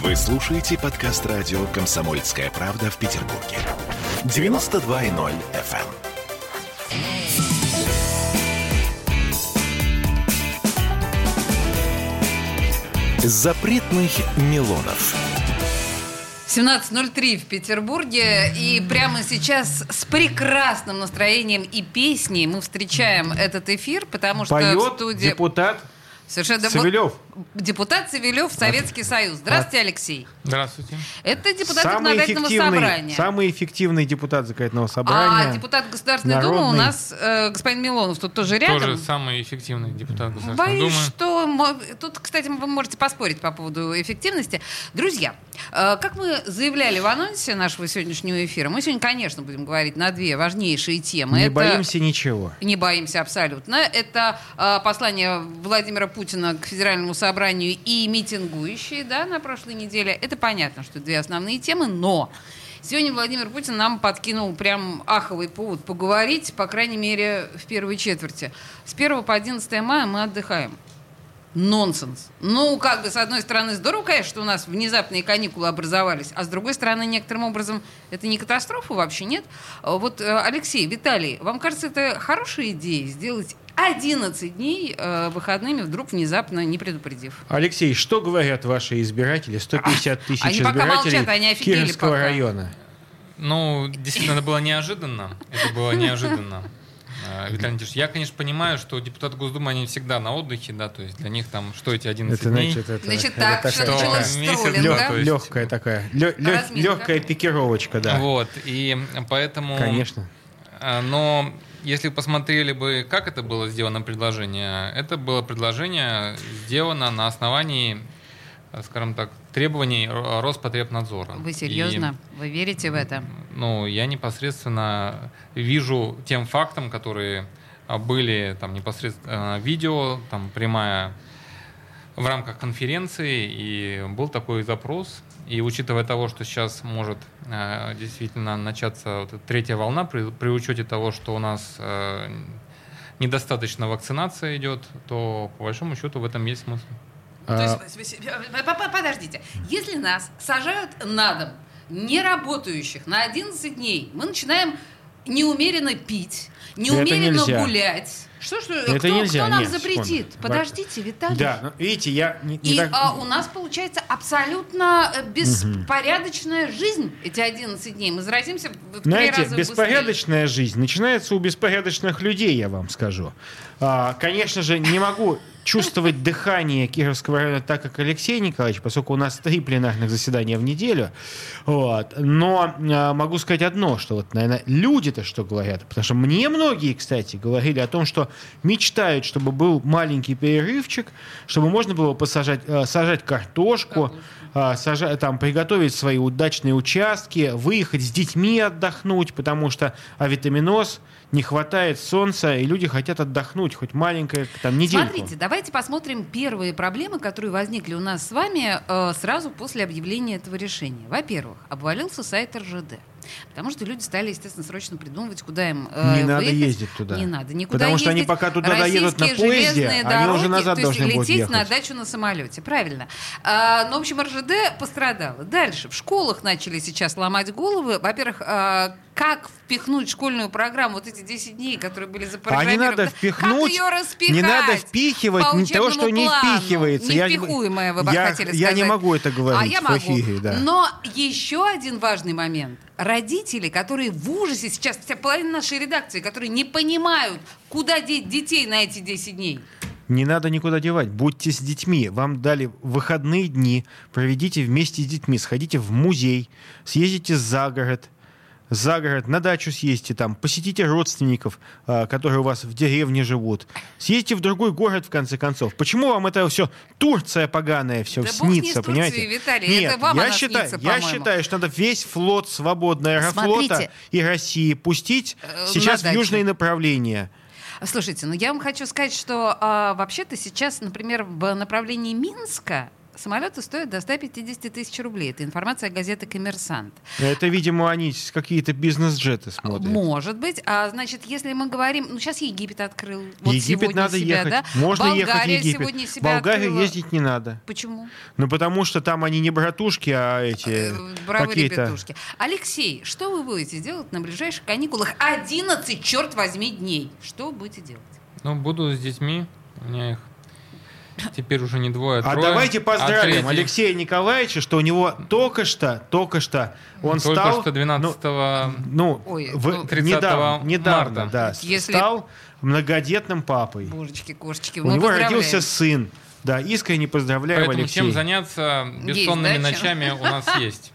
Вы слушаете подкаст радио «Комсомольская правда» в Петербурге. 92.0 FM. Запретных Милонов. 17.03 в Петербурге. И прямо сейчас с прекрасным настроением и песней мы встречаем этот эфир, потому что в Поет студии... депутат Совершенно Савелев. Депутат Савелев, Советский Союз. Здравствуйте, Алексей. Здравствуйте. Это депутат самый законодательного собрания. самый эффективный депутат законодательного собрания. А депутат Государственной Думы у Народный. нас э, господин Милонов тут тоже рядом. Тоже самый эффективный депутат Государственной Боюсь, Думы. что тут, кстати, вы можете поспорить по поводу эффективности. Друзья, э, как мы заявляли в анонсе нашего сегодняшнего эфира, мы сегодня, конечно, будем говорить на две важнейшие темы. Не Это- боимся ничего. Не боимся абсолютно. Это э, послание Владимира Путина к Федеральному собранию и митингующие да, на прошлой неделе. Это понятно, что две основные темы, но сегодня Владимир Путин нам подкинул прям аховый повод поговорить, по крайней мере, в первой четверти. С 1 по 11 мая мы отдыхаем. Нонсенс. Ну, как бы, с одной стороны, здорово, конечно, что у нас внезапные каникулы образовались, а с другой стороны, некоторым образом, это не катастрофа вообще, нет? А Вот, э, Алексей, Виталий, вам кажется, это хорошая идея сделать 11 дней э, выходными, вдруг внезапно не предупредив? Алексей, что говорят ваши избиратели? 150 тысяч Они пока избирателей молчат, они офигели Кировского пока. района. Ну, действительно, это было неожиданно. Это было неожиданно. А, Виталий Леонидович, я, конечно, понимаю, что депутаты Госдумы, они всегда на отдыхе, да, то есть для них там, что эти 11 Это дней? значит, это, Значит это так, такая- что Месяц, да, лег- есть- легкая такая, Разминка. легкая пикировочка, да. Вот, и поэтому... Конечно. А, Но если посмотрели бы, как это было сделано предложение, это было предложение сделано на основании, э, скажем так, требований Ро- Роспотребнадзора. Вы И, серьезно? Вы верите в это? ну, я непосредственно вижу тем фактам, которые а, были там непосредственно э, видео, там прямая в рамках конференции, и был такой запрос. И учитывая того, что сейчас может э, действительно начаться вот третья волна, при, при учете того, что у нас э, недостаточно вакцинация идет, то по большому счету в этом есть смысл. То А, есть, вы- по- по- подождите, если нас сажают на дом, не работающих, на 11 дней, мы начинаем неумеренно пить, неумеренно гулять. Что, что, Это кто, нельзя, кто нам нет, запретит? секунду. Подождите, Виталий. Да, ну, видите, я не, не И так- а, у нас получается абсолютно э, беспорядочная жизнь эти 11 дней. Мы заразимся в три Знаете, раза беспорядочная жизнь начинается у беспорядочных людей, я вам скажу. А, конечно же, не могу чувствовать дыхание Кировского района так, как Алексей Николаевич, поскольку у нас три пленарных заседания в неделю. Вот. Но а, могу сказать одно, что вот, наверное, люди-то что говорят. Потому что мне многие, кстати, говорили о том, что мечтают, чтобы был маленький перерывчик, чтобы можно было посажать, а, сажать картошку, а, сажа- там, приготовить свои удачные участки, выехать с детьми отдохнуть, потому что авитаминоз, не хватает солнца, и люди хотят отдохнуть хоть маленькое, там, недельку. Смотрите, давайте посмотрим первые проблемы, которые возникли у нас с вами э, сразу после объявления этого решения. Во-первых, обвалился сайт РЖД. Потому что люди стали, естественно, срочно придумывать, куда им э, Не надо выехать. ездить туда. Не надо никуда Потому что они ездить. пока туда доедут на поезде, они уже назад то есть должны будут лететь на дачу на самолете. Правильно. А, ну, в общем, РЖД пострадало. Дальше. В школах начали сейчас ломать головы. Во-первых, а, как впихнуть в школьную программу вот эти 10 дней, которые были А не запрограммированы? надо впихнуть, Как ее распихать? не надо впихивать не того, что не плану? впихивается. Я- Невпихуемое, вы бы я- хотели я сказать. не могу это А говорить я в могу. эфире, да. Но еще один важный момент. Родители, которые в ужасе сейчас, вся половина нашей редакции, которые не понимают, куда деть детей на эти 10 дней. Не надо никуда девать. Будьте с детьми. Вам дали выходные дни. Проведите вместе с детьми. Сходите в музей. Съездите за город. За город, на дачу съездите там, посетите родственников, а, которые у вас в деревне живут. Съездите в другой город, в конце концов. Почему вам это все Турция поганая, все Да бог снится, Турцией, понимаете? Виталий, Нет, это вам я считаю, снится, я считаю, что надо весь флот свободный аэрофлота Смотрите. и России пустить Э, сейчас в южные направления. Слушайте, ну я вам хочу сказать, что а, вообще-то сейчас, например, в направлении Минска самолеты стоят до 150 тысяч рублей. Это информация газеты «Коммерсант». Это, видимо, они какие-то бизнес-джеты смотрят. Может быть. А значит, если мы говорим... Ну, сейчас Египет открыл. Вот Египет сегодня надо себя, ехать. да? Можно ехать в Болгария Египет. сегодня В себя Болгарию открыла. ездить не надо. Почему? Ну, потому что там они не братушки, а эти Э, Бравые ребятушки. Алексей, что вы будете делать на ближайших каникулах? 11, черт возьми, дней. Что вы будете делать? Ну, буду с детьми. У меня их теперь уже не двое, а А трое. давайте поздравим третий- Алексея Николаевича, что у него только что, только что он Только стал... что 12 Ну, Ой, в- ну, 30 недавно, недавно, марта. да, Если- стал многодетным папой. Божечки, кошечки, У него поздравляем. родился сын. Да, искренне поздравляем, Поэтому Алексей. чем заняться бессонными да, чем? ночами у нас есть.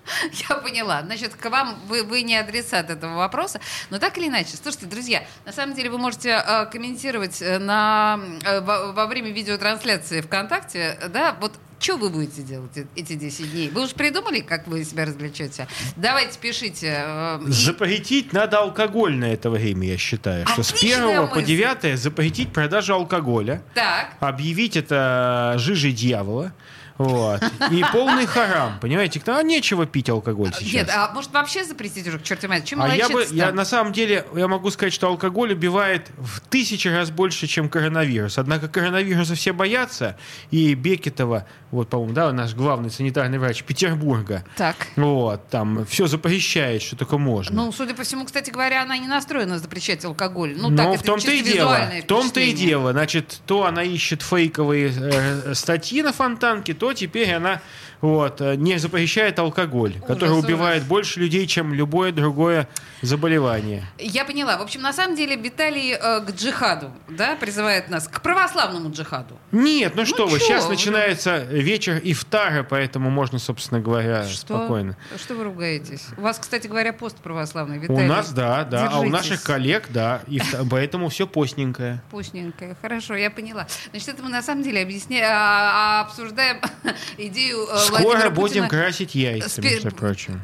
Я поняла. Значит, к вам вы, вы не адресат этого вопроса. Но так или иначе, слушайте, друзья, на самом деле вы можете э, комментировать э, на, э, во, во время видеотрансляции ВКонтакте, да, вот что вы будете делать э- эти 10 дней? Вы уж придумали, как вы себя развлечете? Давайте пишите. э, и- Запретить надо алкоголь на это время, я считаю. Что с Отличная 1 по мысль. 9 запретить продажу алкоголя, Так. объявить это жижей дьявола. Вот. И полный харам, понимаете? А нечего пить алкоголь сейчас. Нет, а может вообще запретить уже к черту мать? Чем А я бы, я на самом деле, я могу сказать, что алкоголь убивает в тысячи раз больше, чем коронавирус. Однако коронавируса все боятся, и Бекетова, вот, по-моему, да, наш главный санитарный врач Петербурга, Так. вот, там все запрещает, что только можно. Ну, судя по всему, кстати говоря, она не настроена запрещать алкоголь. Ну, Но так, в это том-то и дело. В том-то и дело. Значит, то она ищет фейковые э, статьи на фонтанке, то теперь она вот, э, не запрещает алкоголь, который ужас. убивает больше людей, чем любое другое заболевание. Я поняла. В общем, на самом деле Виталий э, к джихаду, да, призывает нас к православному джихаду. Нет, ну что вы, чё сейчас вы? начинается вечер ифтара, поэтому можно, собственно говоря, Что? спокойно. Что вы ругаетесь? У вас, кстати говоря, пост православный, У Виталий. нас, да, да, а у держитесь. наших коллег, да, ифта- поэтому все постненькое. Постненькое. Хорошо, я поняла. Значит, это мы на самом деле объясняем, а, обсуждаем идею э, Скоро будем Путина. красить яйца, спе- между прочим.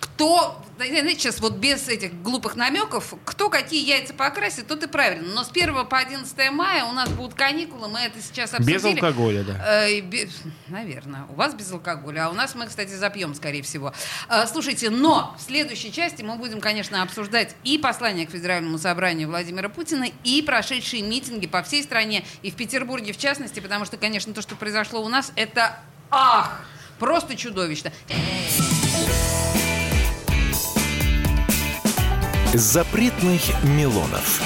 Кто, сейчас вот без этих глупых намеков, кто какие яйца покрасит, тот и правильно. Но с 1 по 11 мая у нас будут каникулы, мы это сейчас обсудили. Без алкоголя, да. Э, и бе- Наверное. У вас без алкоголя, а у нас мы, кстати, запьем, скорее всего. Э, Слушайте, но в следующей части мы будем, конечно, обсуждать и послание к Федеральному собранию Владимира Путина, и прошедшие митинги по всей стране, и в Петербурге в частности, потому что, конечно, то, что произошло у нас, это ах! Просто чудовищно. Запретных Милонов.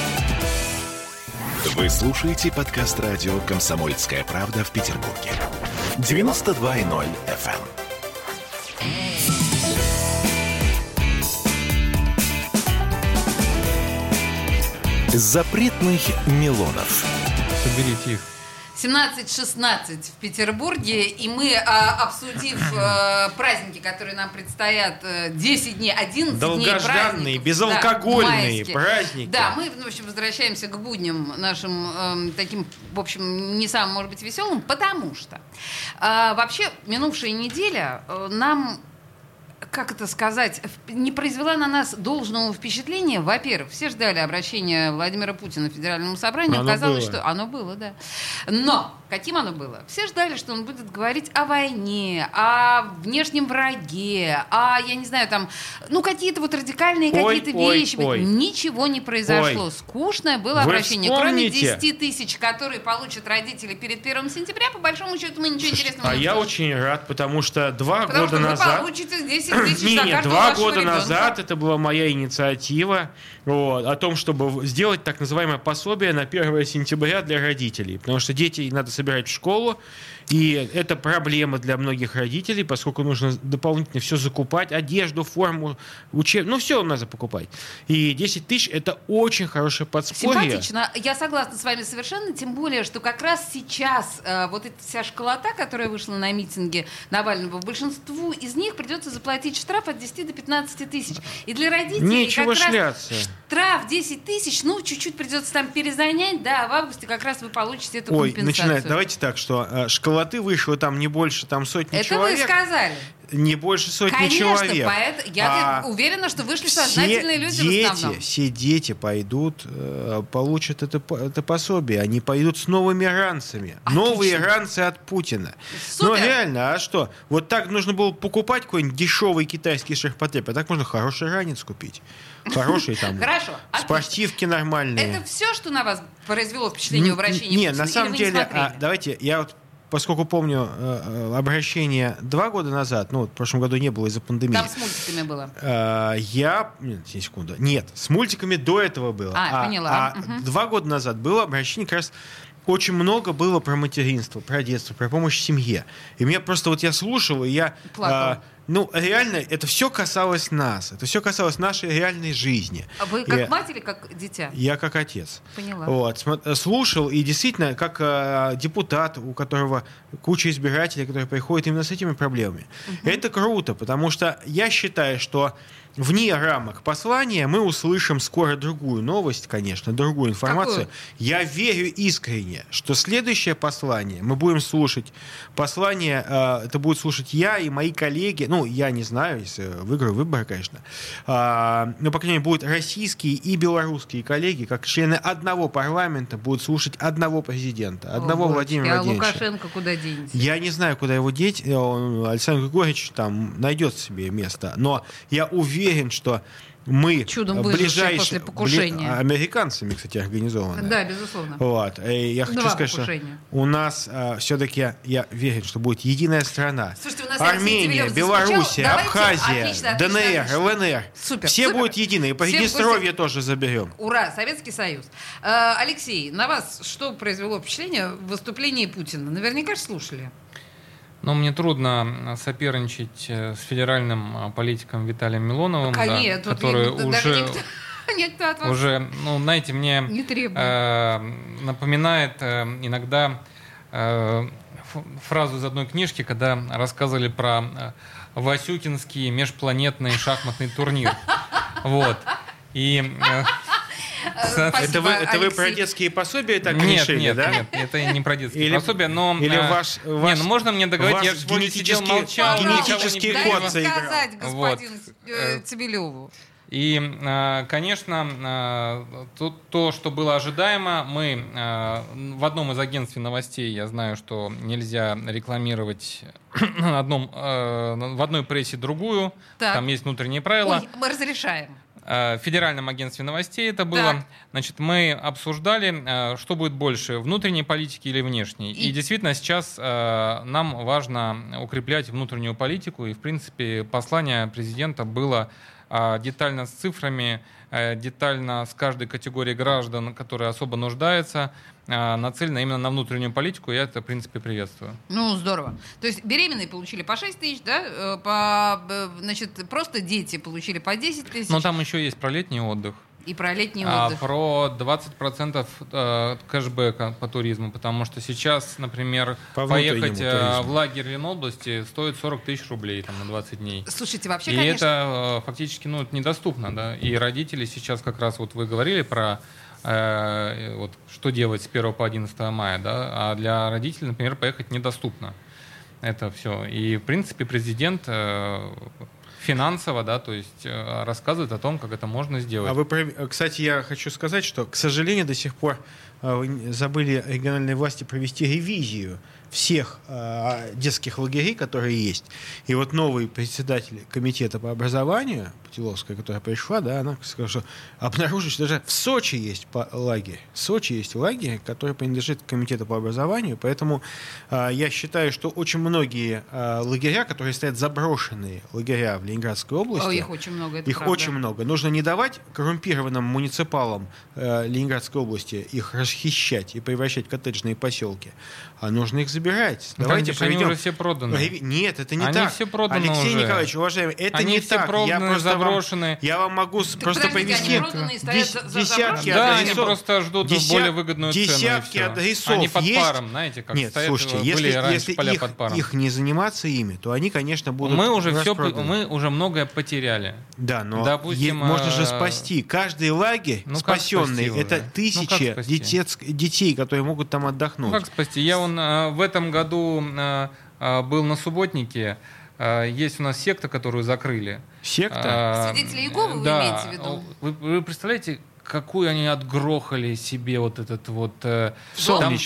Вы слушаете подкаст радио «Комсомольская правда» в Петербурге. 92.0 FM. Запретных Милонов. Соберите их. 17-16 в Петербурге, и мы, а, обсудив э, праздники, которые нам предстоят, э, 10 дней, 11 дней Долгожданные, праздников, безалкогольные майские. праздники. Да, мы, в общем, возвращаемся к будням нашим эм, таким, в общем, не самым, может быть, веселым, потому что э, вообще минувшая неделя э, нам как это сказать, в- не произвела на нас должного впечатления. Во-первых, все ждали обращения Владимира Путина к Федеральному собранию. Оно Оказалось, было. что оно было, да. Но каким оно было? Все ждали, что он будет говорить о войне, о внешнем враге, о, я не знаю, там, ну, какие-то вот радикальные какие-то вещи. ой. Ничего не произошло. Ой. Скучное было Вы обращение. Кроме вспомните. 10 тысяч, которые получат родители перед 1 сентября, по большому счету мы ничего интересного А не я услышали. очень рад, потому что два Потому года что вы назад... получите 10 тысяч Не, за не, два года ребенка. назад это была моя инициатива вот, о том, чтобы сделать так называемое пособие на 1 сентября для родителей. Потому что детей надо собирать в школу, и это проблема для многих родителей, поскольку нужно дополнительно все закупать, одежду, форму, учеб... Ну, все надо покупать. И 10 тысяч – это очень хорошее подспорье. Симпатично. Я согласна с вами совершенно, тем более, что как раз сейчас э, вот эта вся школота, которая вышла на митинге Навального, большинству из них придется заплатить штраф от 10 до 15 тысяч. И для родителей Нечего как раз шляться. штраф 10 тысяч, ну, чуть-чуть придется там перезанять, да, в августе как раз вы получите эту Ой, компенсацию. начинает. Давайте так, что э, школота милоты вышло там не больше там сотни Это человек. вы сказали. Не больше сотни Конечно, человек. поэт- я А уверена, что вышли сознательные люди дети, в основном. Все дети пойдут, э, получат это, это пособие. Они пойдут с новыми ранцами. Новые ранцы от Путина. Ну Супер. реально, а что? Вот так нужно было покупать какой-нибудь дешевый китайский шахпотреб, а так можно хороший ранец купить. Хороший там. Хорошо, отлично. Спортивки нормальные. Это все, что на вас произвело впечатление в обращении Не, на самом деле, а, давайте, я вот поскольку помню э, э, обращение два года назад, ну, в прошлом году не было из-за пандемии. Там с мультиками было. Э, Я... Нет, секунду. Нет, с мультиками до этого было. А, поняла. а Мгм. два года назад было обращение как раз очень много было про материнство, про детство, про помощь семье. И меня просто вот я слушал, и я... Плакала. а, ну, реально, это все касалось нас. Это все касалось нашей реальной жизни. А вы как Я- мать или как дитя? Я как отец. Поняла. Вот, смо- слушал, и действительно, как э, депутат, у которого куча избирателей, которые приходят именно с этими проблемами. Это круто, потому что я считаю, что вне рамок послания мы услышим скоро другую новость, конечно, другую информацию. Какую? Я верю искренне, что следующее послание мы будем слушать. Послание э, это будет слушать я и мои коллеги. Ну, я не знаю, если выиграю выборы, конечно. А, но, по крайней мере, будут российские и белорусские коллеги, как члены одного парламента, будут слушать одного президента, одного О, Владимира Божечки, Владимировича. А Лукашенко куда денется? Я не знаю, куда его деть. э, он- Александр Григорьевич там найдет себе место. Но я уверен, что мы Чудом э, выжившие ближайшие... после покушения. бли- Американцами, кстати, организованы. Да, безусловно. Вот. И я хочу Два сказать, покушения. что у нас все-таки, я верю, что будет единая страна. Слушайте, у нас Армения, Белоруссия, заскучал. Абхазия, Давайте- отлично, отлично, ДНР, отлично. ЛНР. Супер, Все супер. будут едины. И Приднестровье тоже заберем. Ура, Советский Союз. Э, Алексей, на вас что произвело впечатление в выступлении Путина? Наверняка же слушали. Но мне трудно соперничать э, с федеральным а, политиком Виталием Милоновым, да, Конечно, вот который даже уже, никто, никто от вас уже, ну, знаете, мне не э, напоминает э, иногда э, фразу из одной книжки, когда рассказывали про э, Васюкинский межпланетный шахматный турнир. Вот. И э, Это вы, это вы про детские пособия так нет, решили, нет, да? нет, это не про детские Или- пособия, но... или э, ваш- не, ваш- ну можно мне договорить, ваш я же вроде сидел, молчал, генетический не код заиграл. сказать, Вот. господин э, Э, Цибилеву. И, э, конечно, э, то, то, что было ожидаемо, мы э, в одном из агентств новостей, я знаю, что нельзя рекламировать одном, э, в одной прессе другую, Так. там есть внутренние правила. Ой, мы разрешаем. Э, федеральном агентстве новостей это было. Так. Значит, мы обсуждали, э, что будет больше, внутренней политики или внешней. И, И- действительно сейчас э, нам важно укреплять внутреннюю политику. И, в принципе, послание президента было детально с цифрами, э, детально с каждой категорией граждан, которые особо нуждаются, э, нацелено именно на внутреннюю политику. Я это, в принципе, приветствую. Ну, здорово. То есть беременные получили по 6 тысяч, да? Э, По, э, значит, просто дети получили по 10 тысяч. Но там еще есть про летний отдых. И про летний А, отдых. про 20% э, кэшбэка по туризму, потому что сейчас, например, По поехать э, туризму. в лагерь Ленобласти стоит 40 тысяч рублей там, на 20 дней. Слушайте, вообще, И конечно... это э, фактически ну, недоступно. Да? И родители сейчас как раз, вот вы говорили про э, вот, что делать с 1 по 11 мая, да? а для родителей, например, поехать недоступно. Это все. И, в принципе, президент э, финансово, да, то есть э, рассказывает о том, как это можно сделать. А вы, пров- кстати, я хочу сказать, что, к сожалению, до сих пор э, забыли региональные власти провести ревизию всех э, детских лагерей, которые есть. И вот новый председатель комитета по образованию, Путиловская, которая пришла, да, она сказала, что обнаружили, что даже в Сочи есть лагерь. В Сочи есть лагерь, который принадлежит комитету по образованию, поэтому э, я считаю, что очень многие э, лагеря, которые стоят заброшенные лагеря в Ленинградской области, О, их очень много, это их правда. очень много. Нужно не давать коррумпированным муниципалам э, Ленинградской области их расхищать и превращать в коттеджные поселки, а нужно их забирать. Ну, Давайте конечно, они проведем- уже все проданы. Нет, это не Они так. все проданы Алексей уже. Николаевич, уважаемый, это Они не все так. проданы, я просто вам- заброшены. я вам могу с- просто повести они проданы дес- десятки? Да, адресов. они просто ждут Деся- более выгодную цену. и Десятки адресов Они под есть. паром, знаете, как Нет, стоят, слушайте, были если, раньше если поля их, под паром. их не заниматься ими, то они, конечно, будут мы уже все, мы уже многое потеряли. Да, но Допустим, е- можно же э, спасти. Каждый лагерь Ну, спасенный, это? Ну, тысячи спасти? детец- детей, которые могут там отдохнуть. Ну как спасти? Я вон э, в этом году э, был на субботнике. Есть у нас секта, которую закрыли. Секта? А, Свидетели Иеговы вы да. имеете в виду? Вы, вы представляете, какую они отгрохали себе вот этот вот... э,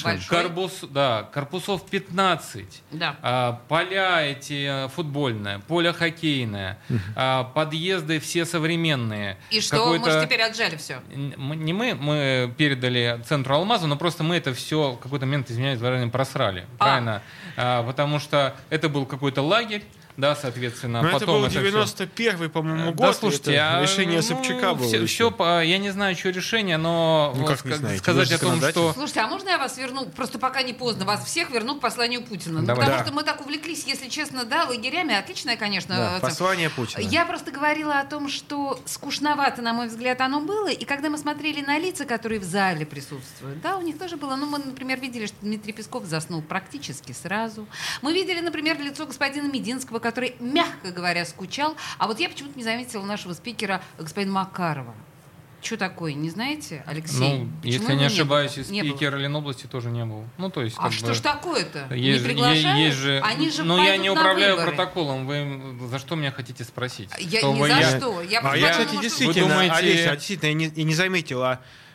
большой. Корпус, да, корпусов 15. Да. А, поля эти э, футбольное, поле хоккейное, а, подъезды все современные. И что, мы же теперь отжали все. Не мы, мы передали центру Алмазу, но просто мы это все в какой-то момент, извиняюсь, выражение, просрали. А. Правильно? А, потому что это был какой-то лагерь, да, соответственно. Но это потом был это всё- 91-й, по-моему, Э, год. Да, слушайте, это а, решение ну, Собчака было. Все, еще. по- я не знаю, что решение, но Ну, вот как не знаете? Сказать о том, что Слушайте, а можно я вас верну? Просто пока не поздно. Вас всех верну к посланию Путина. Ну, Давай. потому Да. что мы так увлеклись, если честно, да, лагерями. Отличное, конечно. Да, э, послание Путина. Я просто говорила о том, что скучновато, на мой взгляд, оно было. И когда мы смотрели на лица, которые в зале присутствуют, да, у них тоже было. Ну, мы, например, видели, что Дмитрий Песков заснул практически сразу. Мы видели, например, лицо господина Мединского, который, мягко говоря, скучал. А вот я почему-то не заметила нашего спикера, господина Макарова. Что такое, не знаете, Алексей? Ну, Почему если не ошибаюсь, было? и Не было. спикер Ленобласти тоже не был. Ну, то есть, А что бы, ж такое-то? Есть, не же- приглашают? есть же, Они же ну, я не управляю выборы. протоколом. Вы за что меня хотите спросить? Я Что ни вы- за я- что. Я А я, кстати, действительно, думаете- Олеся, а действительно, я не, я не заметил,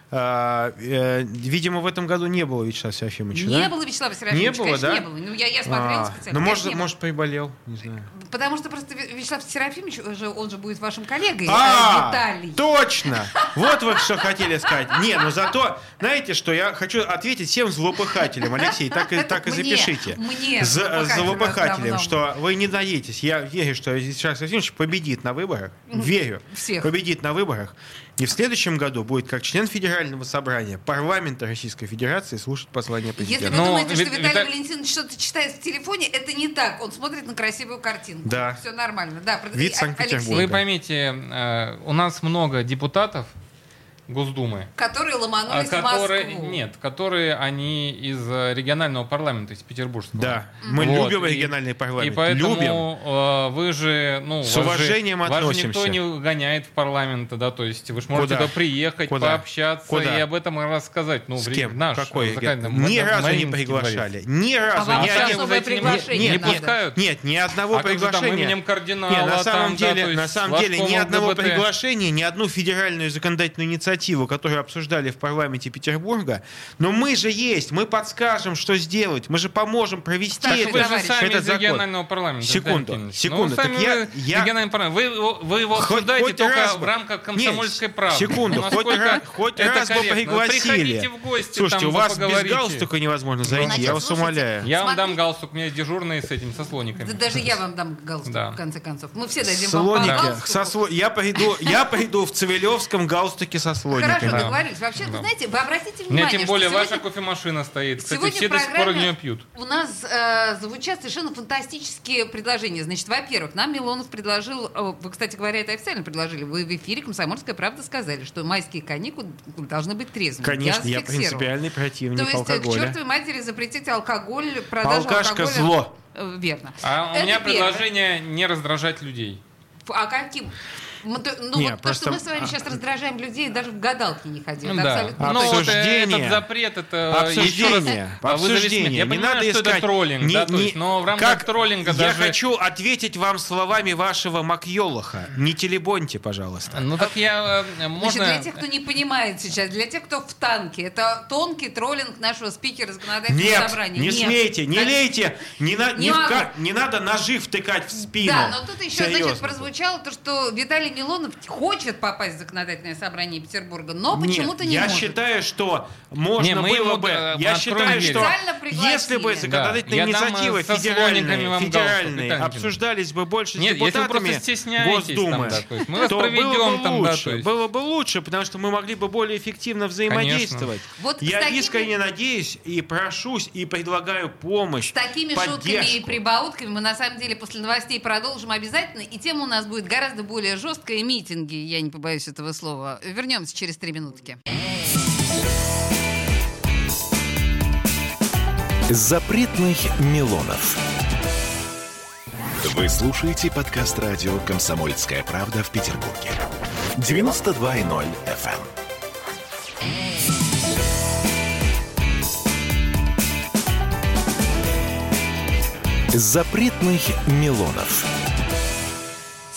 а, э, видимо, в этом году не было Вячеслава Серафимовича, Не да? было Вячеслава Серафимовича, Не было, конечно, да? не было. Ну, я, я смотрела А, специально. ну, может, может, приболел, не знаю. Потому что просто Вя- Вячеслав Серафимович, уже, он же будет вашим коллегой, А, а, Виталий. точно! Вот вы что хотели сказать. Не, ну зато, знаете что, я хочу ответить всем злопыхателям, Алексей, так и, так и запишите. мне, За- злопыхателям что вы не надеетесь. Я верю, что Вячеслав Серафимович победит на выборах. Верю. Всех. Победит на выборах. И в следующем году будет как член Федерального собрания парламента Российской Федерации слушать послание Если президента. вы Но думаете, что Вит- Виталий Вита- Валентинович что-то читает в телефоне, это не так. Он смотрит на красивую картинку. Да. Все нормально. Да, прод- Вид А- Санкт-Петербурга. Алексей, Вы поймите, э, у нас много депутатов Госдумы, Которые а, ломанулись в которые Москву. нет, которые они из э, регионального парламента, из петербургского. Да, мы Вот, любим и- региональный парламент. И поэтому Любим. э, вы же, ну, С вас же- уважением вас же никто относимся. не гоняет в парламент, да, то есть вы же можете Куда? туда приехать, Куда? пообщаться Куда? и об этом рассказать. Ну, С в кем? наш Какой? законодательный- Ни разу не приглашали. дворец. Ни А разу. вам ни сейчас один- новое зайти не- не пускают? Нет, ни одного А же там приглашения. именем кардинала, Нет, на самом там, да, деле, то на самом деле ни одного ЛГБТ. приглашения, ни одну федеральную законодательную инициативу, которую обсуждали в парламенте Петербурга. Но мы же есть, мы подскажем, что сделать, мы же поможем провести Так это, вы же сами этот из закон. регионального парламента. Секунду, секунду. Ну, вы сами Так я- вы я- региональный парламент. Вы его, вы его Хоть- обсуждаете хоть только раз в рамках комсомольской Нет, правды. Секунду, Ну, хоть, раз, хоть раз бы корректно? пригласили. Приходите в гости, Слушайте, там у вас без поговорите. галстука невозможно зайти, Значит, я вас слушайте, умоляю. Я вам дам галстук, у меня есть дежурные с этим, со слониками. Да даже я вам дам галстук, Да. в конце концов. Мы все дадим вам по Слоники. галстуку. Со сло- Я пойду, я пойду в Цивилевском галстуке со слониками. Хорошо, Да. договорились. Вообще, вы Да. знаете, вы обратите внимание, тем более что ваша сегодня- кофемашина стоит. Кстати, Сегодня все до сих пор не пьют. У нас э, звучат совершенно фантастические предложения. Значит, во-первых, нам Милонов предложил, э, вы, кстати говоря, это официально предложили, вы в эфире «Комсомольская правда» сказали, что майские каникулы должны быть трезвыми. Конечно, я зафиксировала. принципиальный То противник есть, э, к алкоголя. чертовой матери запретить алкоголь, продажу Алкашка алкоголя. зло. Э, Верно. А у Это меня первое. предложение не раздражать людей. А каким? Мы то- Ну, Не, вот просто- то, что мы с вами сейчас раздражаем людей, даже в гадалки не ходили. Это Да. абсолютно Ну, вот Обсуждение. этот запрет, это еще раз Обсуждение. а. Обсуждение. Я не понимаю, надо что искать. это троллинг, Не- да, не- есть, но в рамках как- троллинга Я даже... хочу ответить вам словами вашего Макьолоха. Не телебоньте, пожалуйста. Ну так я... э, Значит, Можно... для тех, кто не понимает сейчас, для тех, кто в танке, это тонкий троллинг нашего спикера законодательного Нет, собрания. не Нет. смейте, не Так- лейте, не, на- Не не, вка- не надо ножи втыкать в спину. Да, но тут еще, значит, Серьезно. прозвучало то, что Виталий Милонов хочет попасть в законодательное собрание Петербурга, но почему-то не я может. считаю, что можно Не, было бы. я считаю, что если бы законодательные Да, я инициативы со федеральные, федеральные обсуждались бы больше с Нет, вы депутатами Госдумы, там, да, мы то было бы там, да, лучше. то есть. Было бы лучше, потому что мы могли бы более эффективно взаимодействовать. Вот с я такими- искренне надеюсь и прошусь и предлагаю помощь, С такими шутками и поддержку. прибаутками мы на самом деле после новостей продолжим обязательно. И тема у нас будет гораздо более жесткая. Митинги, я не побоюсь этого слова. Вернемся через три минутки. Запретных Милонов. Вы слушаете подкаст радио «Комсомольская правда» в Петербурге. 92.0 FM. Запретных Милонов.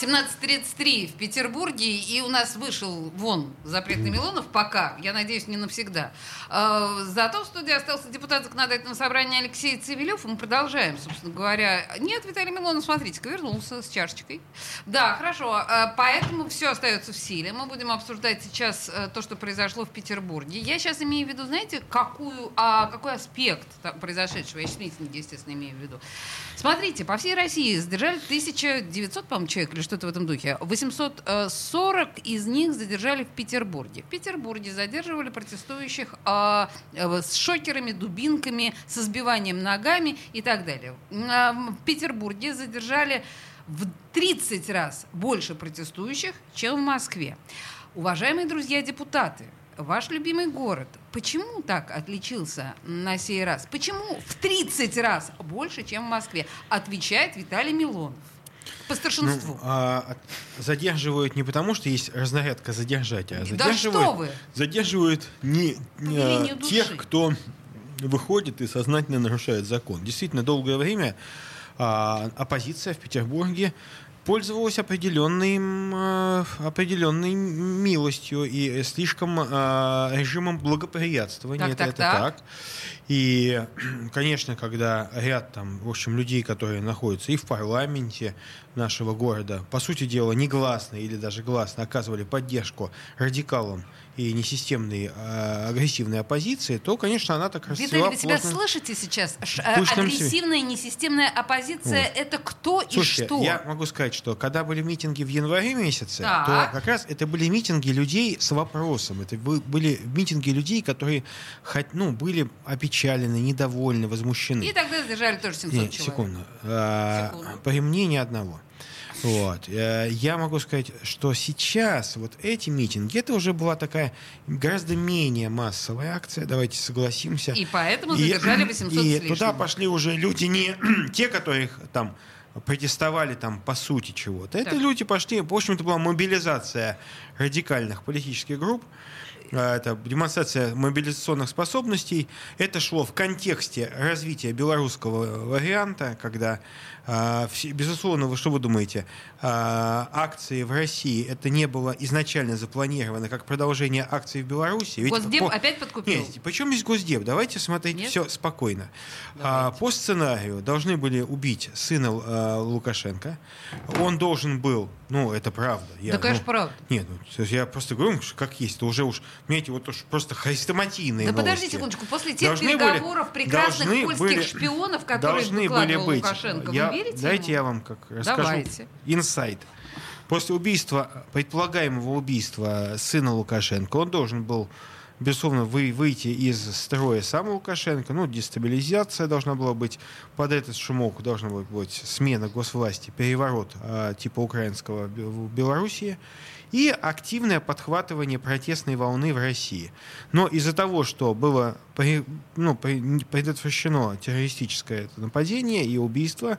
17.33 в Петербурге, и у нас вышел вон запретный Милонов пока, я надеюсь, не навсегда. Э, зато в студии остался депутат законодательного собрания Алексей Цивилев, и мы продолжаем, собственно говоря. Нет, Виталий Милонов, смотрите-ка, вернулся с чашечкой. Да, хорошо, э, поэтому все остается в силе. Мы будем обсуждать сейчас э, то, что произошло в Петербурге. Я сейчас имею в виду, знаете, какую, а, какой аспект произошедшего, я митинги, естественно, имею в виду. Смотрите, по всей России задержали 1900, по-моему, человек или что-то в этом духе. 840 из них задержали в Петербурге. В Петербурге задерживали протестующих э, э, с шокерами, дубинками, со сбиванием ногами и так далее. Э, в Петербурге задержали в 30 раз больше протестующих, чем в Москве. Уважаемые друзья депутаты, ваш любимый город, почему так отличился на сей раз? Почему в 30 раз больше, чем в Москве? Отвечает Виталий Милонов по старшинству. Ну, а, задерживают не потому, что есть разнарядка задержать, а да что вы? задерживают не, не а, тех, кто выходит и сознательно нарушает закон. Действительно, долгое время а, оппозиция в Петербурге пользовалась определенным, э, определенной милостью и слишком э, режимом благоприятствования. Так, это, так, это так. так. И, конечно, когда ряд там, в общем, людей, которые находятся и в парламенте нашего города, по сути дела, негласно или даже гласно оказывали поддержку радикалам и несистемной э, агрессивной оппозиции, то, конечно, она так расцвела. Виталий, вы себя слышите сейчас? Ш, э, агрессивная, несистемная оппозиция вот. это кто Слушайте, и что? я могу сказать, что когда были митинги в январе месяце, так. то как раз это были митинги людей с вопросом. Это были митинги людей, которые ну, были опечалены, недовольны, возмущены. И тогда задержали тоже 700 Нет, человек. Секунду. А, секунду. По мне ни одного. Вот. Э, я могу сказать, что сейчас вот эти митинги, это уже была такая гораздо менее массовая акция, давайте согласимся. И поэтому задержали 800 И, и туда пошли уже люди не те, которых там протестовали там по сути чего-то. Это люди пошли, в общем-то, была мобилизация радикальных политических групп, а, это демонстрация мобилизационных способностей. Это шло в контексте развития белорусского варианта, когда безусловно, вы что вы думаете, а, акции в России это не было изначально запланировано как продолжение акций в Беларуси? Ведь Госдеп по... опять подкупил? Нет, причем здесь Госдеп? Давайте смотреть Нет? все спокойно. А, по сценарию должны были убить сына Лукашенко. Он должен был, ну, это правда. Я, да, конечно, ну, правда. Нет, ну, я просто говорю, как есть. Это уже уж, понимаете, вот уж просто хрестоматийные Да новости. подожди секундочку. После тех должны переговоров были, прекрасных польских были, шпионов, которые должны были быть. Лукашенко, я, верите Дайте ему? я вам как расскажу. Давайте. Инсайт. После убийства, предполагаемого убийства сына Лукашенко, он должен был, безусловно, вы, выйти из строя сам Лукашенко. Ну, дестабилизация должна была быть. Под этот шумок должна была быть смена госвласти, переворот э, типа украинского в Белоруссии и активное подхватывание протестной волны в России. Но из-за того, что было ну, предотвращено террористическое нападение и убийство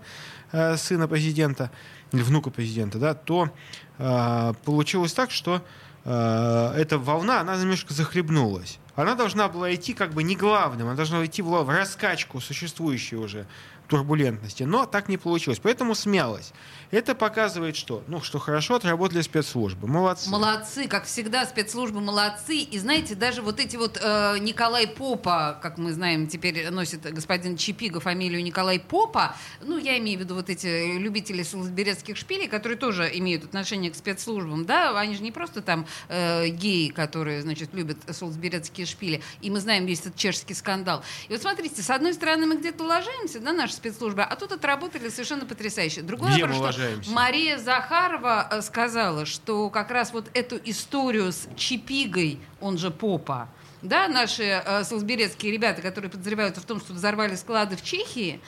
э, сына президента, или внука президента, да, то э, получилось так, что э, эта волна, она немножко захлебнулась. Она должна была идти как бы не главным, она должна идти в раскачку существующей уже турбулентности. Но так не получилось. Поэтому смялась. Это показывает, что, ну, что хорошо отработали спецслужбы. Молодцы. Молодцы, как всегда, спецслужбы молодцы. И знаете, даже вот эти вот э, Николай Попа, как мы знаем, теперь носит господин Чипига фамилию Николай Попа. Ну, я имею в виду вот эти любители солсберецких шпилей, которые тоже имеют отношение к спецслужбам, да, они же не просто там э, геи, которые, значит, любят солсберецкие шпили. И мы знаем весь этот чешский скандал. И вот смотрите, с одной стороны, мы где-то ложимся, да, наши спецслужбы, а тут отработали совершенно потрясающе. Другой Где вопрос, что Мария Захарова э, сказала, что как раз вот эту историю с Чипигой, он же Попа, да, наши э, солсберецкие ребята, которые подозреваются в том, что взорвали склады в Чехии,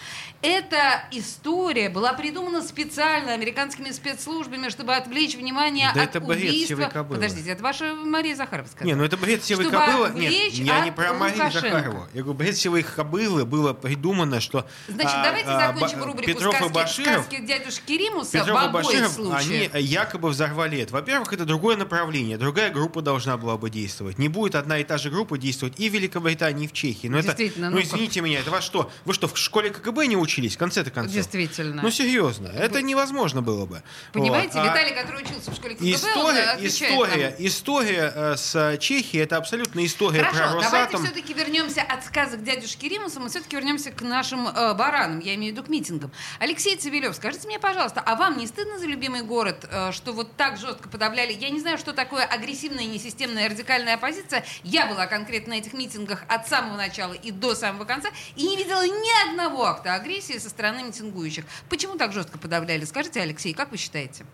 эта история была придумана специально американскими спецслужбами, чтобы отвлечь внимание Да от это бред убийства. кобылы. Подождите, это ваша Мария Захарова сказала. Не, ну это бред сивой Чтобы кобылы. Нет, я не про Марию Лукашенко. Захарову. Я говорю, бред сивой кобылы было придумано, что Значит, а, давайте а, закончим Ба- рубрику Петров и сказки, Баширов, сказки дядюшки Римуса Петров в и обоих Баширов, случаях. они якобы взорвали это. Во-первых, это другое направление, другая группа должна была бы действовать. Не будет одна и та же группа действовать и в Великобритании, и в Чехии. Но это, Действительно, ну ну-ка. извините меня, это вас что? Вы что, в школе КГБ не учились, в конце-то концов? Действительно. Ну серьезно, это невозможно было бы. Понимаете, Вот. А Виталий, который учился в школе КГБ, он История, отвечает история, нам. история э, с Чехией это абсолютно история про Хорошо, давайте Росатом. все-таки вернемся от сказок дядюшки Римуса, мы все-таки вернемся к нашим э, баранам, я имею в виду к митингам. Алексей Цивилев, скажите мне, пожалуйста, а вам не стыдно за любимый город, э, что вот так жестко подавляли? Я не знаю, что такое агрессивная, несистемная, радикальная оппозиция. Я была конкретно на этих митингах от самого начала и до самого конца, и не видела ни одного акта агрессии со стороны митингующих. Почему так жестко подавляли? Скажите, Алексей, как вы считаете?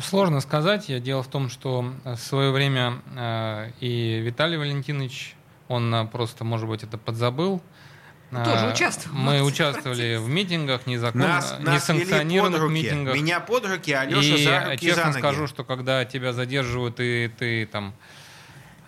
Сложно сказать. Дело в том, что э, в свое время э, и Виталий Валентинович, он э, просто, может быть, это подзабыл. Тоже Э, участвовал в Мы участвовали в митингах, незаконно, несанкционированных митингах. Меня под руки, а Алеша и за руки честно за ноги. скажу, что когда тебя задерживают, и ты там а,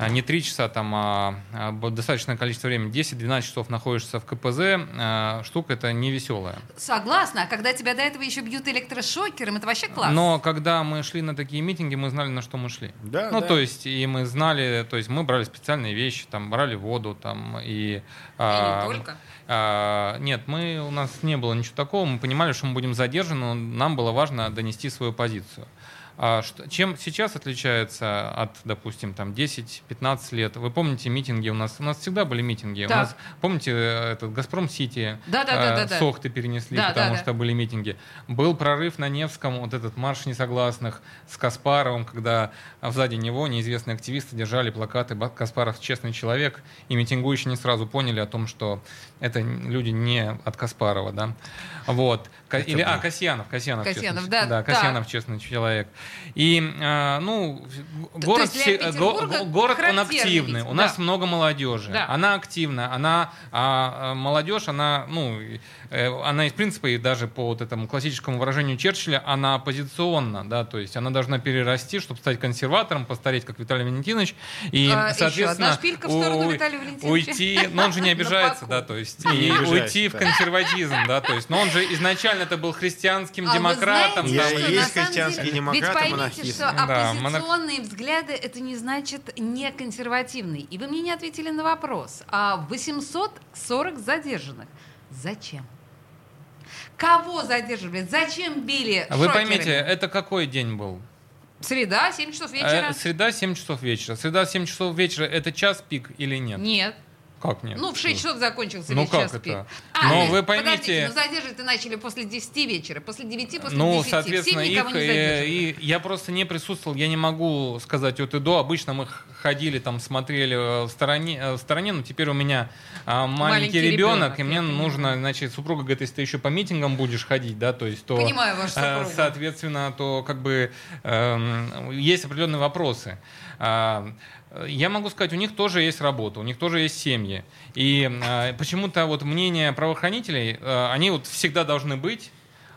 не три часа, там, а, а, достаточное количество времени, 10-12 часов находишься в КПЗ, а, штука это не веселая. Согласна, а когда тебя до этого еще бьют электрошокером, это вообще классно. Но когда мы шли на такие митинги, мы знали, на что мы шли. Да, ну, да. то есть, и мы знали, то есть мы брали специальные вещи, там, брали воду, там, и... а, только. а, нет, мы, у нас не было ничего такого, мы понимали, что мы будем задержаны, но нам было важно донести свою позицию. А что- чем сейчас отличается от, допустим, там 10-15 лет? Вы помните митинги у нас? У нас всегда были митинги. У Так. нас, помните, э, этот Газпром Сити? Да-да-да-да-да. Сохты перенесли, Да, потому да, да. что были митинги. Был прорыв на Невском, вот этот марш несогласных с Каспаровым, когда сзади него неизвестные активисты держали плакаты «Ба- «Каспаров честный человек», и митингующие не сразу поняли о том, что это люди не от Каспарова, да. Вот. Ка- Или, а, Касьянов, Касьянов, Касьянов, честный, да, да, так. Касьянов честный человек. И, э, ну, То город, есть для все- го- город он активный. митинг, У нас да. много молодежи. Да. Она активна, она а, а, молодежь, она, ну, э, она из принципа и даже по вот этому классическому выражению Черчилля, она оппозиционна, да, то есть она должна перерасти, чтобы стать консерватором, постареть как Виталий Валентинович и, А, еще соответственно, одна шпилька в сторону у- Виталия Валентиновича. уйти, но он же не обижается, да, то есть и уйти в консерватизм, да, то есть, но он же изначально это был христианским А демократом, Я есть христианский демократ, Ведь поймите, что оппозиционные взгляды это не значит не консервативный. И вы мне не ответили на вопрос. А 840 задержанных. Зачем? Кого задерживали? Зачем били Вы шокерами? поймите, это какой день был? Среда, 7 часов вечера? Э, Среда 7 часов вечера. Среда 7 часов вечера это час пик или нет? Нет. Как нет? Ну, в 6 часов закончился Ну, весь как час это? пик. Но то есть, вы Подождите, поймите- ну задерживать начали после 10 вечера, после 9, после Ну, 10. соответственно, их, не э, задерживали. и я просто не присутствовал, я не могу сказать от и до. Обычно мы ходили, там, смотрели э, в стороне, э, в стороне но теперь у меня а, маленький, Маленький ребенок, ребенок, и мне понимаю. нужно, значит, супруга говорит, если ты еще по митингам будешь ходить, да, то есть, то... Понимаю вашу э, супругу. Соответственно, то как бы эм, есть определенные вопросы. Я могу сказать, у них тоже есть работа, у них тоже есть семьи. И э, почему-то вот мнение правоохранителей, э, они вот всегда должны быть,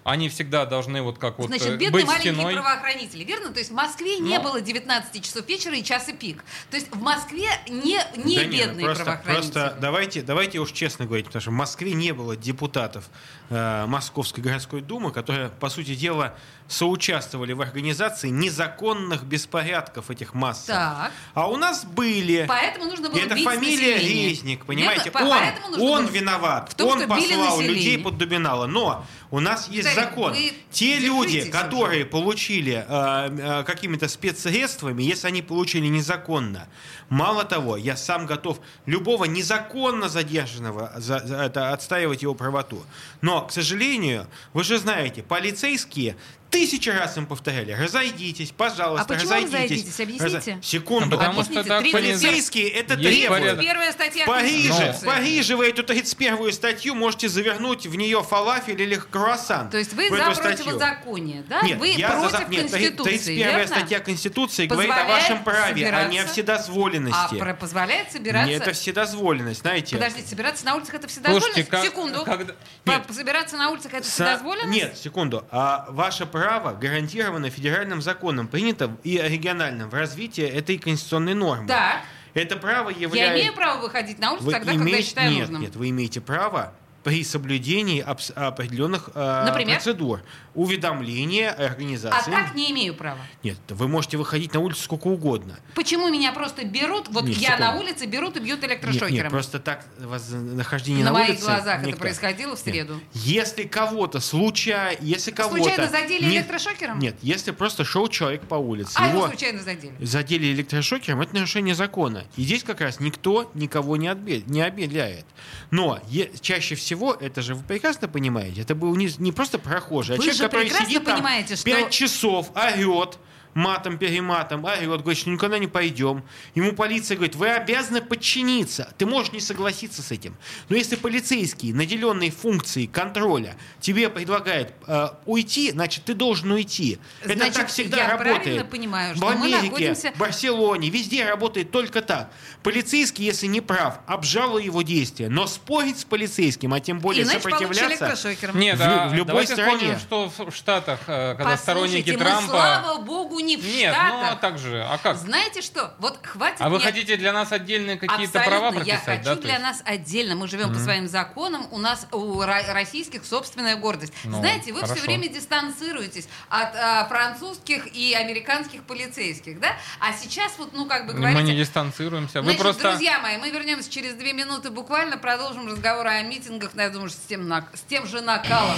они всегда должны вот как вот Значит, э, бедные быть маленькие стеной. правоохранители, верно? То есть в Москве не Ну. было 19 часов вечера и часа пик. То есть в Москве не, не Да ну бедные просто, правоохранители. просто давайте, давайте уж честно говорить, потому что в Москве не было депутатов э, Московской городской думы, которые, по сути дела, соучаствовали в организации незаконных беспорядков этих массовых. Так. А у нас были. Поэтому нужно было И это бить фамилия население. Резник, понимаете? Верно? Он, он было виноват, в том, он послал население. людей под Дубинала. Но у нас есть закон. вы Те люди, держитесь которые получили э, э, какими-то спецсредствами, если они получили незаконно, мало того, я сам готов любого незаконно задержанного за- за это, отстаивать его правоту. Но, к сожалению, вы же знаете, полицейские Тысячи раз им повторяли, разойдитесь, пожалуйста, А почему разойдитесь. разойдитесь? Объясните. Разо- Секунду. Ну, потому Объясните, что так 30 понятно. Полицейские это порядок. Первая статья В Париже, в Париже вы эту 31 статью можете завернуть в нее фалафель или круассан. То есть вы за статью. противозаконие, да? Нет, вы я за- против нет, Конституции, 31 верно? статья Конституции говорит о Позволяет вашем праве, а не о собираться- вседозволенности. А про- позволяет собираться... Не, это вседозволенность, знаете. Подождите, собираться на улицах это Слушайте, вседозволенность? как- Секунду. когда- Нет. Собираться на улицах это Со- вседозволенность? Нет, секунду. А ваше право гарантировано федеральным законом, принято и региональным в развитии этой конституционной нормы. Так. Это право Я является... имею право выходить на улицу Вы тогда, когда я имеете- считаю нет, нужным. Нет, вы имеете право при соблюдении определенных э, Например? процедур. Уведомления А организации. так не имею права. Нет, вы можете выходить на улицу сколько угодно. Почему меня просто берут, вот Нет, я секунду. на улице берут и бьют Нет, электрошокером? нет, просто так нахождение на на, моих улице... глазах это никто. происходило в среду. Нет. Если кого-то случайно, если кого-то... Случайно задели не- электрошокером? Нет, если просто шел человек по улице, А его его случайно задели. задели электрошокером, это нарушение закона. И здесь как раз никто никого не, отбе- не обеляет. Но чаще всего, это же вы прекрасно понимаете, это был не, не просто прохожий, а Вы человек, который прекрасно сидит там понимаете, что- 5 часов, орет, матом, перематом, орет, говорит, что никуда не пойдем. Ему полиция говорит, вы обязаны подчиниться. Ты можешь не согласиться с этим. Но если полицейский, наделенный функцией контроля, тебе предлагает э, уйти, значит, ты должен уйти. Это Значит, так всегда я работает. правильно понимаю, В что мы Америке, находимся- в Барселоне, везде работает только так. Полицейский, если не прав, обжалуй его действия. Но спорить с полицейским, а тем более Иначе сопротивляться... Нет, В а в любой давайте стране. вспомним, что в Штатах, э, когда сторонники Послушайте, мы, Трампа... слава богу, не в Нет, ну а Штатах. так же, а как? Знаете что? Вот хватит А вы мне- хотите для нас отдельные какие-то права Я прописать, хочу да? для нас отдельно. Мы живем по своим законам. У нас у российских собственная гордость. Ну, Знаете, вы хорошо. все время дистанцируетесь от а, французских и американских полицейских, да? А сейчас вот, ну как бы Мы говорите. не дистанцируемся. Вы Значит, просто... друзья мои, мы вернемся через две минуты буквально, продолжим разговор о митингах, ну, я думаю, с тем, с тем же накалом.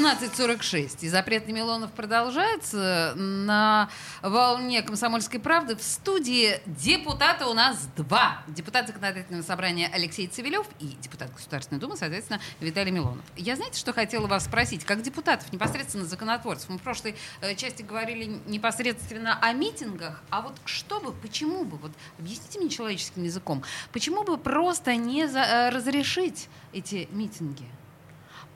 17.46. И запретный Милонов продолжается на волне «Комсомольской правды». В студии депутата у нас два. Депутат законодательного собрания Алексей Цивилев и депутат Государственной Думы, соответственно, Виталий Милонов. Я знаете, что хотела вас спросить? Как депутатов, непосредственно законотворцев. Мы в прошлой э, части говорили непосредственно о митингах. А вот что бы, почему бы, вот объясните мне человеческим языком, почему бы просто не за- э, разрешить эти митинги?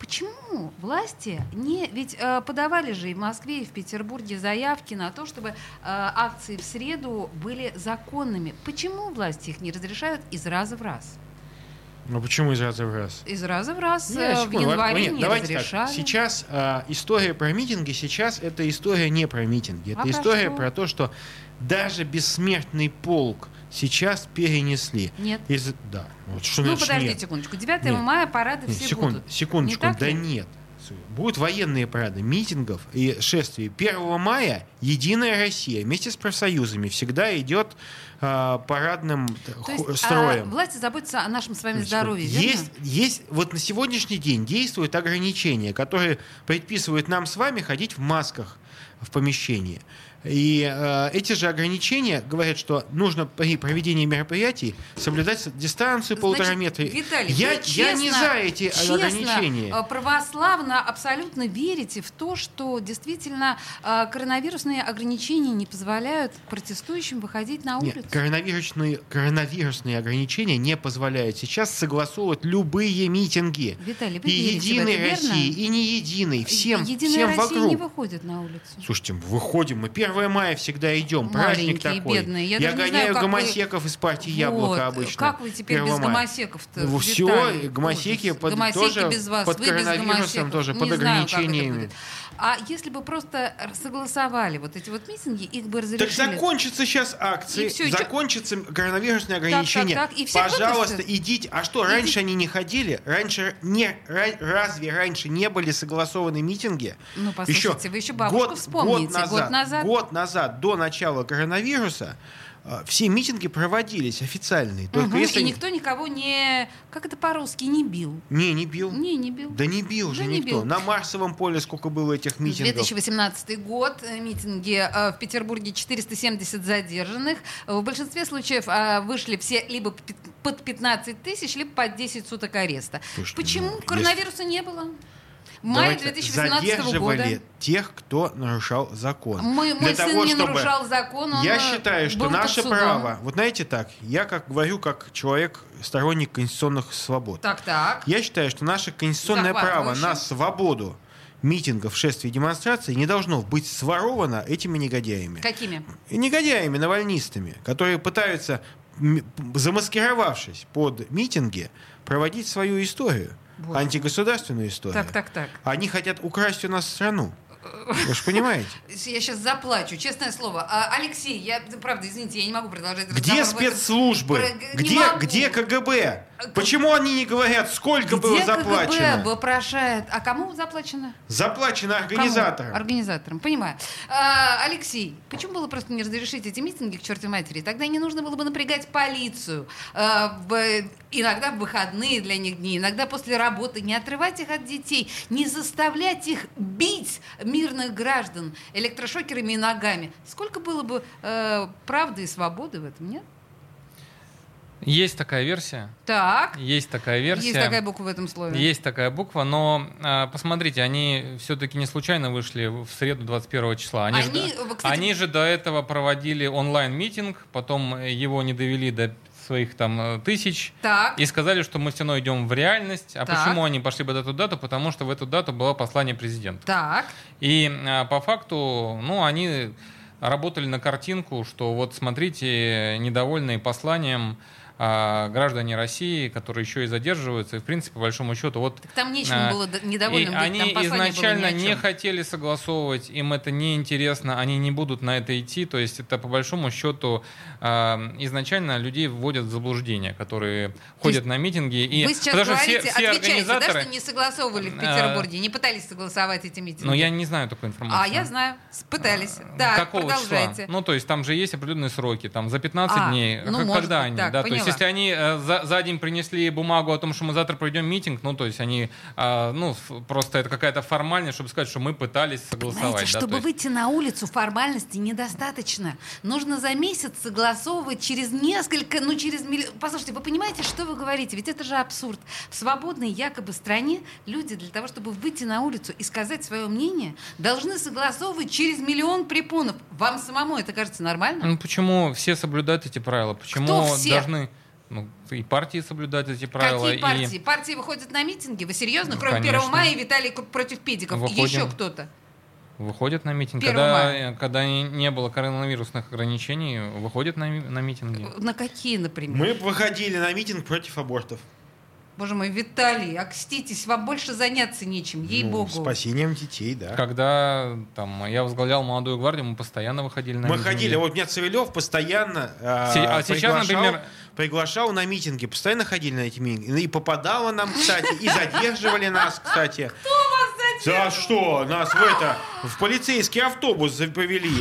Почему власти не... Ведь э, подавали же и в Москве, и в Петербурге заявки на то, чтобы э, акции в среду были законными. Почему власти их не разрешают из раза в раз? Ну почему из раза в раз? Из раза в раз Не, э, в секунду, январе нет, не давайте так. разрешали. Сейчас э, история про митинги, сейчас это история не про митинги. Это А про история что? про то, что даже бессмертный полк сейчас перенесли. Нет. Из... Да. Вот что Ну, значит подождите нет? секундочку. 9 Нет. мая парады Нет, все секунду, будут. секундочку, Не так да ли? нет. Будут военные парады митингов и шествий. 1 мая Единая Россия вместе с профсоюзами всегда идет э, парадным То а, строем. власти заботятся о нашем с вами Значит, здоровье, верно? есть, есть, вот на сегодняшний день действуют ограничения, которые предписывают нам с вами ходить в масках в помещении. И э, эти же ограничения говорят, что нужно при проведении мероприятий соблюдать дистанцию полтора метра. Виталий, я, вы я не честно- за эти честно, ограничения. э, православно абсолютно верите в то, что действительно э, коронавирусные ограничения не позволяют протестующим выходить на Нет, улицу? коронавирусные, коронавирусные ограничения не позволяют сейчас согласовывать любые митинги. Виталий, вы и Единой это, верно? России, и не Единой. Всем, Единая всем Россия вокруг. не выходит на улицу. Слушайте, мы выходим, мы 1 мая всегда идем, праздник Маленькие, такой. бедные. Я Я, гоняю знаю, гомосеков из партии Яблоко Вот. обычно. Как вы теперь 1 без гомосеков-то? Ну, все, гомосеки под- Гомосеки тоже без вас, под вы без коронавирусом гомосеков. тоже, Не под знаю, ограничениями. будет. А если бы просто согласовали вот эти вот митинги, их бы разрешили... Так закончатся сейчас акции, И чё? закончатся коронавирусные ограничения. так, и все Пожалуйста, выпустят? идите. А что, раньше они не ходили? Раньше не, ра- разве раньше не были согласованы митинги? Ну, послушайте, вы еще бабушку вы вспомните, год назад, год назад? год назад, до начала коронавируса, э, все митинги проводились официальные. Только Мгм, если... И никто никого не... Как это по-русски? Не бил. Не, не бил. Не, не бил. Да не бил же Да не никто. бил. На Марсовом поле сколько было этих митингов. 2018 год. э, Митинги э, в Петербурге 470 задержанных. В большинстве случаев вышли все либо под 15 тысяч, либо под 10 суток ареста. Слушайте, Почему? ну, Коронавируса не было. Мае Давайте, 2018 задерживали года. тех, кто нарушал закон. Мой, Для сын того, не чтобы- нарушал закон. Он Я э, считаю, что наше право, вот знаете так, я как говорю как человек, сторонник конституционных свобод. Так, так. Я считаю, что наше конституционное право на свободу митингов, шествий демонстраций не должно быть своровано этими негодяями. Какими? Негодяями, навальнистами, которые пытаются, замаскировавшись под митинги, проводить свою историю, Боже. антигосударственную историю. Так, так, так. Они хотят украсть у нас страну. Вы же понимаете? Я сейчас заплачу, честное слово. А, Алексей, я, правда, извините, я не могу продолжать Где спецслужбы? Про- Где, где КГБ? Почему они не говорят, сколько было Где заплачено? КГБ вопрошает? А кому заплачено? Заплачено Кому? организаторам. Организаторам, понимаю. А, Алексей, почему было просто не разрешить эти митинги к чертовой матери? Тогда не нужно было бы напрягать полицию. А, в- иногда в выходные для них дни, иногда после работы. Не отрывать их от детей, не заставлять их бить мирных граждан электрошокерами и ногами. Сколько было бы э, правды и свободы в этом, нет? Есть такая версия. Так. Есть такая версия. Есть такая буква в этом слове. Есть такая буква, но а, посмотрите, они все-таки не случайно вышли в среду 21 числа. Они, Они, же, э, кстати- они же до этого проводили онлайн-митинг, потом его не довели до своих там э, тысяч. Так. И сказали, что мы все равно идем в реальность. А Так. почему они пошли в эту дату? Потому что в эту дату было послание президента. Так. И а, по факту, ну, они работали на картинку, что вот смотрите, недовольные посланием а, граждане России, которые еще и задерживаются, и в принципе, по большому счету, вот Так там нечему а, было недовольным и быть, они там было изначально ни о не хотели согласовывать, им это не интересно, они не будут на это идти. То есть это по большому счету а, изначально людей вводят в заблуждение, которые ходят на митинги. И, Вы сейчас потому говорите, все, все отвечаете, да, организаторы, что не согласовывали в А, Петербурге, не пытались согласовать эти митинги? но я не знаю такой информации. А, я знаю, пытались. Так, Какого продолжайте. числа? Ну, то есть там же есть определенные сроки, там за 15 А, дней. ну, Как- может когда быть, они? так, да, то есть поняла. если они э, за, за день принесли бумагу о том, что мы завтра проведем митинг, ну, то есть они, а, ну, просто это какая-то формальность, чтобы сказать, что мы пытались согласовать. Понимаете, да, чтобы то есть- выйти на улицу, формальности недостаточно. Нужно за месяц согласовывать через несколько, ну через миллион. Послушайте, вы понимаете, что вы говорите? Ведь это же абсурд. В свободной якобы стране люди для того, чтобы выйти на улицу и сказать свое мнение, должны согласовывать через миллион препонов. Вам самому это кажется нормально? Ну, почему все соблюдают эти правила? Почему Кто все? должны ну, и партии соблюдать эти правила? Какие и- партии? Партии выходят на митинги? Вы серьезно? Ну, Кроме конечно. 1 мая и Виталий против педиков. Выходим. Еще кто-то. Выходят на митинг. 1 Когда, мая. э, когда не- было коронавирусных ограничений, выходят на, на митинги. На какие, например? Мы выходили на митинг против абортов. Боже мой, Виталий, окститесь, вам больше заняться нечем, Ну, ей-богу. спасением детей, да. Когда там, я возглавлял молодую гвардию, мы постоянно выходили на Мы митинги. ходили, вот меня Цивилев постоянно э, Се- а сейчас, приглашал, например- приглашал на митинги, постоянно ходили на эти митинги. И попадало нам, кстати, и задерживали нас, кстати. Кто вас задерживал? За что? Нас в это, в полицейский автобус повели.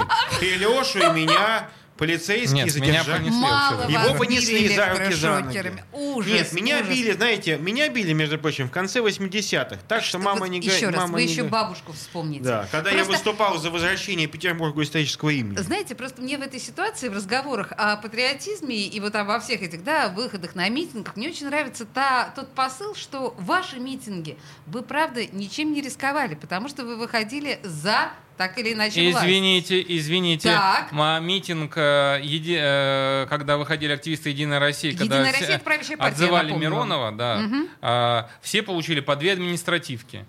И Лешу, и меня полицейские Нет, меня задержали. понесли Мало. Его понесли за руки, за ноги. Ужас, Нет, меня ужас. били, знаете, меня били, между прочим, в конце 80-х. Так что, мама Вот не Еще говорит. раз, вы еще бабушку вспомните. Да, когда я Просто- выступал за возвращение Петербургу исторического имени. Знаете, просто мне в этой ситуации, в разговорах о патриотизме и вот обо всех этих да, выходах на митингах, мне очень нравится та, тот посыл, что ваши митинги, вы, правда, ничем не рисковали, потому что вы выходили за так или иначе власть. Извините, извините. Так. Митинг, э, еди- э, когда выходили активисты Единой России, когда «Единая все Россия» — партия, отзывали вам. Миронова, да, а, все получили по две административки.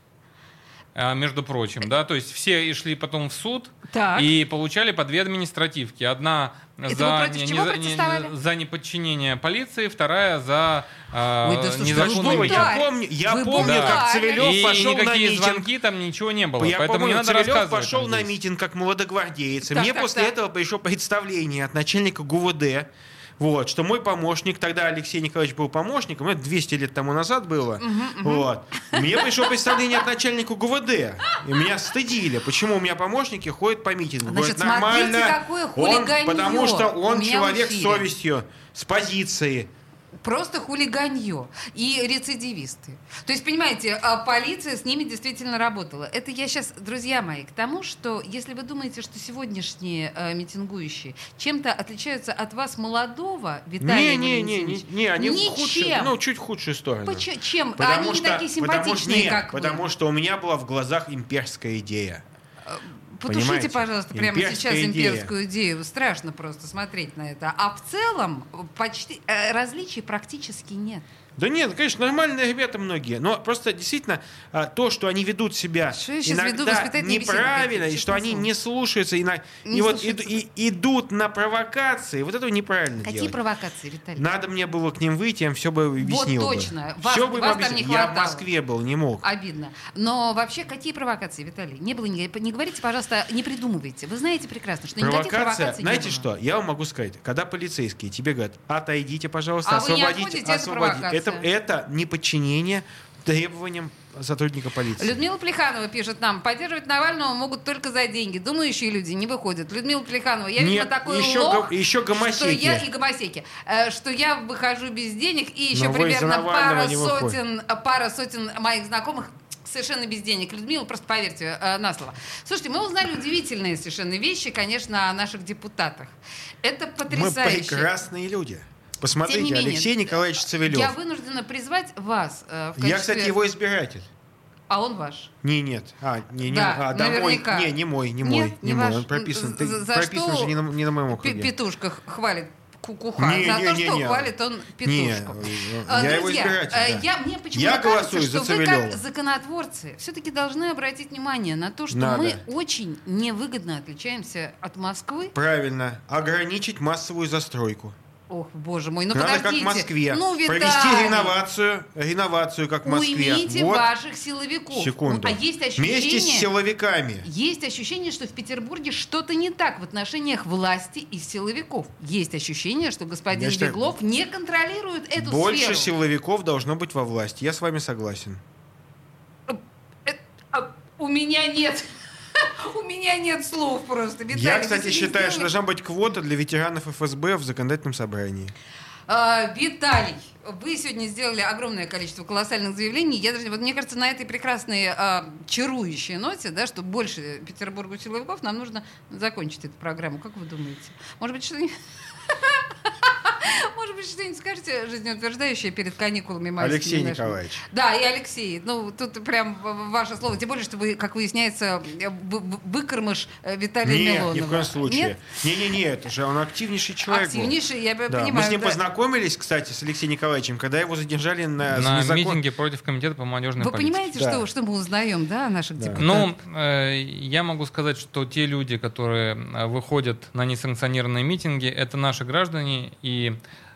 А, Между прочим, да, то есть все и шли потом в суд Так. и получали по две административки. Одна Это за, против чего за- за неподчинение полиции, вторая за а, Ой, да незаконный Ну что вы, я помню, я Вы помню, как бунтарь. Цивилев и пошел на митинг. звонки там ничего не было. Я поэтому помню, не надо Цивилев пошел на митинг как молодогвардеец. И Так, Мне так, после так. этого пришло представление от начальника ГУВД Вот, что мой помощник, тогда Алексей Николаевич был помощником, это 200 лет тому назад было. Вот. Мне пришло представление от начальника ГУВД. И меня стыдили. Почему у меня помощники ходят по митингу? Значит, Говорят, смотрите, нормально. какое Он- потому что он человек с совестью, с позицией. Просто хулиганье и рецидивисты. То есть, понимаете, а полиция с ними действительно работала. Это я сейчас, друзья мои, к тому, что если вы думаете, что сегодняшние э, митингующие чем-то отличаются от вас молодого Виталия Не, не, не, не, не, они ничем. худшую, ну, чуть худшую сторону. Почему? Чем? Потому Они не что, такие потому что- симпатичные, нет, как вы. Потому что у меня была в глазах имперская идея. Потушите, Понимаете? пожалуйста, прямо Имперская сейчас идея. имперскую идею. Страшно просто смотреть на это. А в целом почти э, различий практически нет. Да нет, конечно, нормальные ребята многие. Но просто действительно а, то, что они ведут себя Что веду иногда беседы неправильно, и что они не слушаются, и, на- Не и вот слушаются. иду- и- идут на провокации, вот этого неправильно Какие делать. провокации, Виталий? Надо мне было к ним выйти, я им все бы объяснил бы. точно. Вас- Всё бы вас там не Я в хватало. Москве был, не мог. Обидно. Но вообще, какие провокации, Виталий? Не было, не, не говорите, пожалуйста, не придумывайте. Вы знаете прекрасно, что никаких Провокация, провокаций знаете не было. что, я вам могу сказать, когда полицейские тебе говорят, отойдите, пожалуйста, А освободите, это освободите. Это, это неподчинение требованиям сотрудника полиции. Людмила Плеханова пишет нам, поддерживать Навального могут только за деньги. Думающие люди не выходят. Людмила Плеханова, я, видимо, Нет, такой еще лох, го- еще гомосеки. что я и гомосеки, э, что я выхожу без денег, и еще Но примерно пара сотен, пара сотен моих знакомых совершенно без денег. Людмила, просто поверьте э, на слово. Слушайте, мы узнали удивительные совершенно вещи, конечно, о наших депутатах. Это Мы потрясающе. прекрасные люди. Тем не Посмотрите, менее, Алексей Николаевич Цивилев. Я вынуждена призвать вас э, в качестве... Я, кстати, его избиратель. А он ваш. Не, нет. А, не, не, Да, а, да, мой. наверняка. Не, не мой, не Нет, мой. не Не мой. ваш. Он прописан. Ты За- прописан что же не на, не на моем округе. Петушка хвалит кукуха. Не, за не, то, не, что не. хвалит он Не, петушку. э, А, я его Друзья, избиратель, э, да. я, мне почему-то Я кажется, что за вы как законотворцы все-таки должны обратить внимание на то, что Надо. мы очень невыгодно отличаемся от Москвы. Правильно. Ограничить массовую застройку. Ох, боже мой, ну Надо подождите. как в Москве. Ну, Провести реновацию, реновацию, как в Москве. Уймите вот. ваших силовиков. Секунду. А есть ощущение... Вместе с силовиками. Есть ощущение, что в Петербурге что-то не так в отношениях власти и силовиков. Есть ощущение, что господин Я считаю, Беглов не контролирует эту Больше сферу. силовиков должно быть во власти. Я с вами согласен. Э, а, у меня нет... У меня нет слов просто. Виталий, Я, кстати, считаю, что должна быть квота для ветеранов ФСБ в законодательном собрании. А, Виталий, вы сегодня сделали огромное количество колоссальных заявлений. Я даже, вот мне кажется, на этой прекрасной а, чарующей ноте, да, что больше Петербургу силовиков, нам нужно закончить эту программу. Как вы думаете? Может быть, что-нибудь... Может быть, что-нибудь скажете жизнеутверждающее перед каникулами майскими Алексей нашими? Николаевич. Да, и Алексей. Ну, тут прям ваше слово. Тем более, что вы, как выясняется, вы- вы- выкормыш э, Виталия Нет, Милонова. ни в коем случае. Нет? Не-не-не, это же он активнейший человек был. Активнейший, я Да, понимаю. Мы с ним да. познакомились, кстати, с Алексеем Николаевичем, когда его задержали на, На незакон- митинге против комитета по молодежной Вы политике. понимаете, Да. что, что мы узнаем, да, о наших Да. депутатах? Ну, э, я могу сказать, что те люди, которые э, выходят на несанкционированные митинги, это наши граждане, и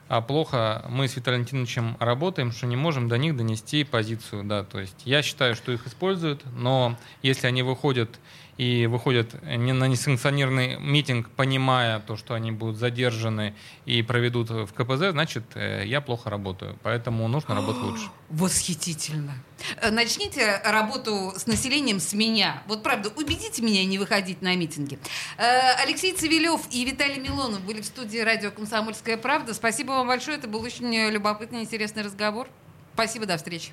а, плохо мы с Виталием Валентиновичем работаем, что не можем до них донести позицию. Да. То есть я считаю, что их используют, но если они выходят и выходят не на несанкционированный митинг, понимая то, что они будут задержаны и проведут в КПЗ, значит, э, я плохо работаю. Поэтому нужно работать лучше. Восхитительно. Э, Начните работу с населением с меня. Вот правда, убедите меня не выходить на митинги. Э, Алексей Цивилев и Виталий Милонов были в студии радио «Комсомольская правда». Спасибо вам большое. Это был очень э, любопытный, интересный разговор. Спасибо, до встречи.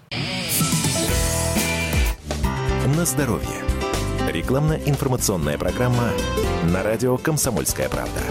На здоровье. Рекламно-информационная программа на радио «Комсомольская правда».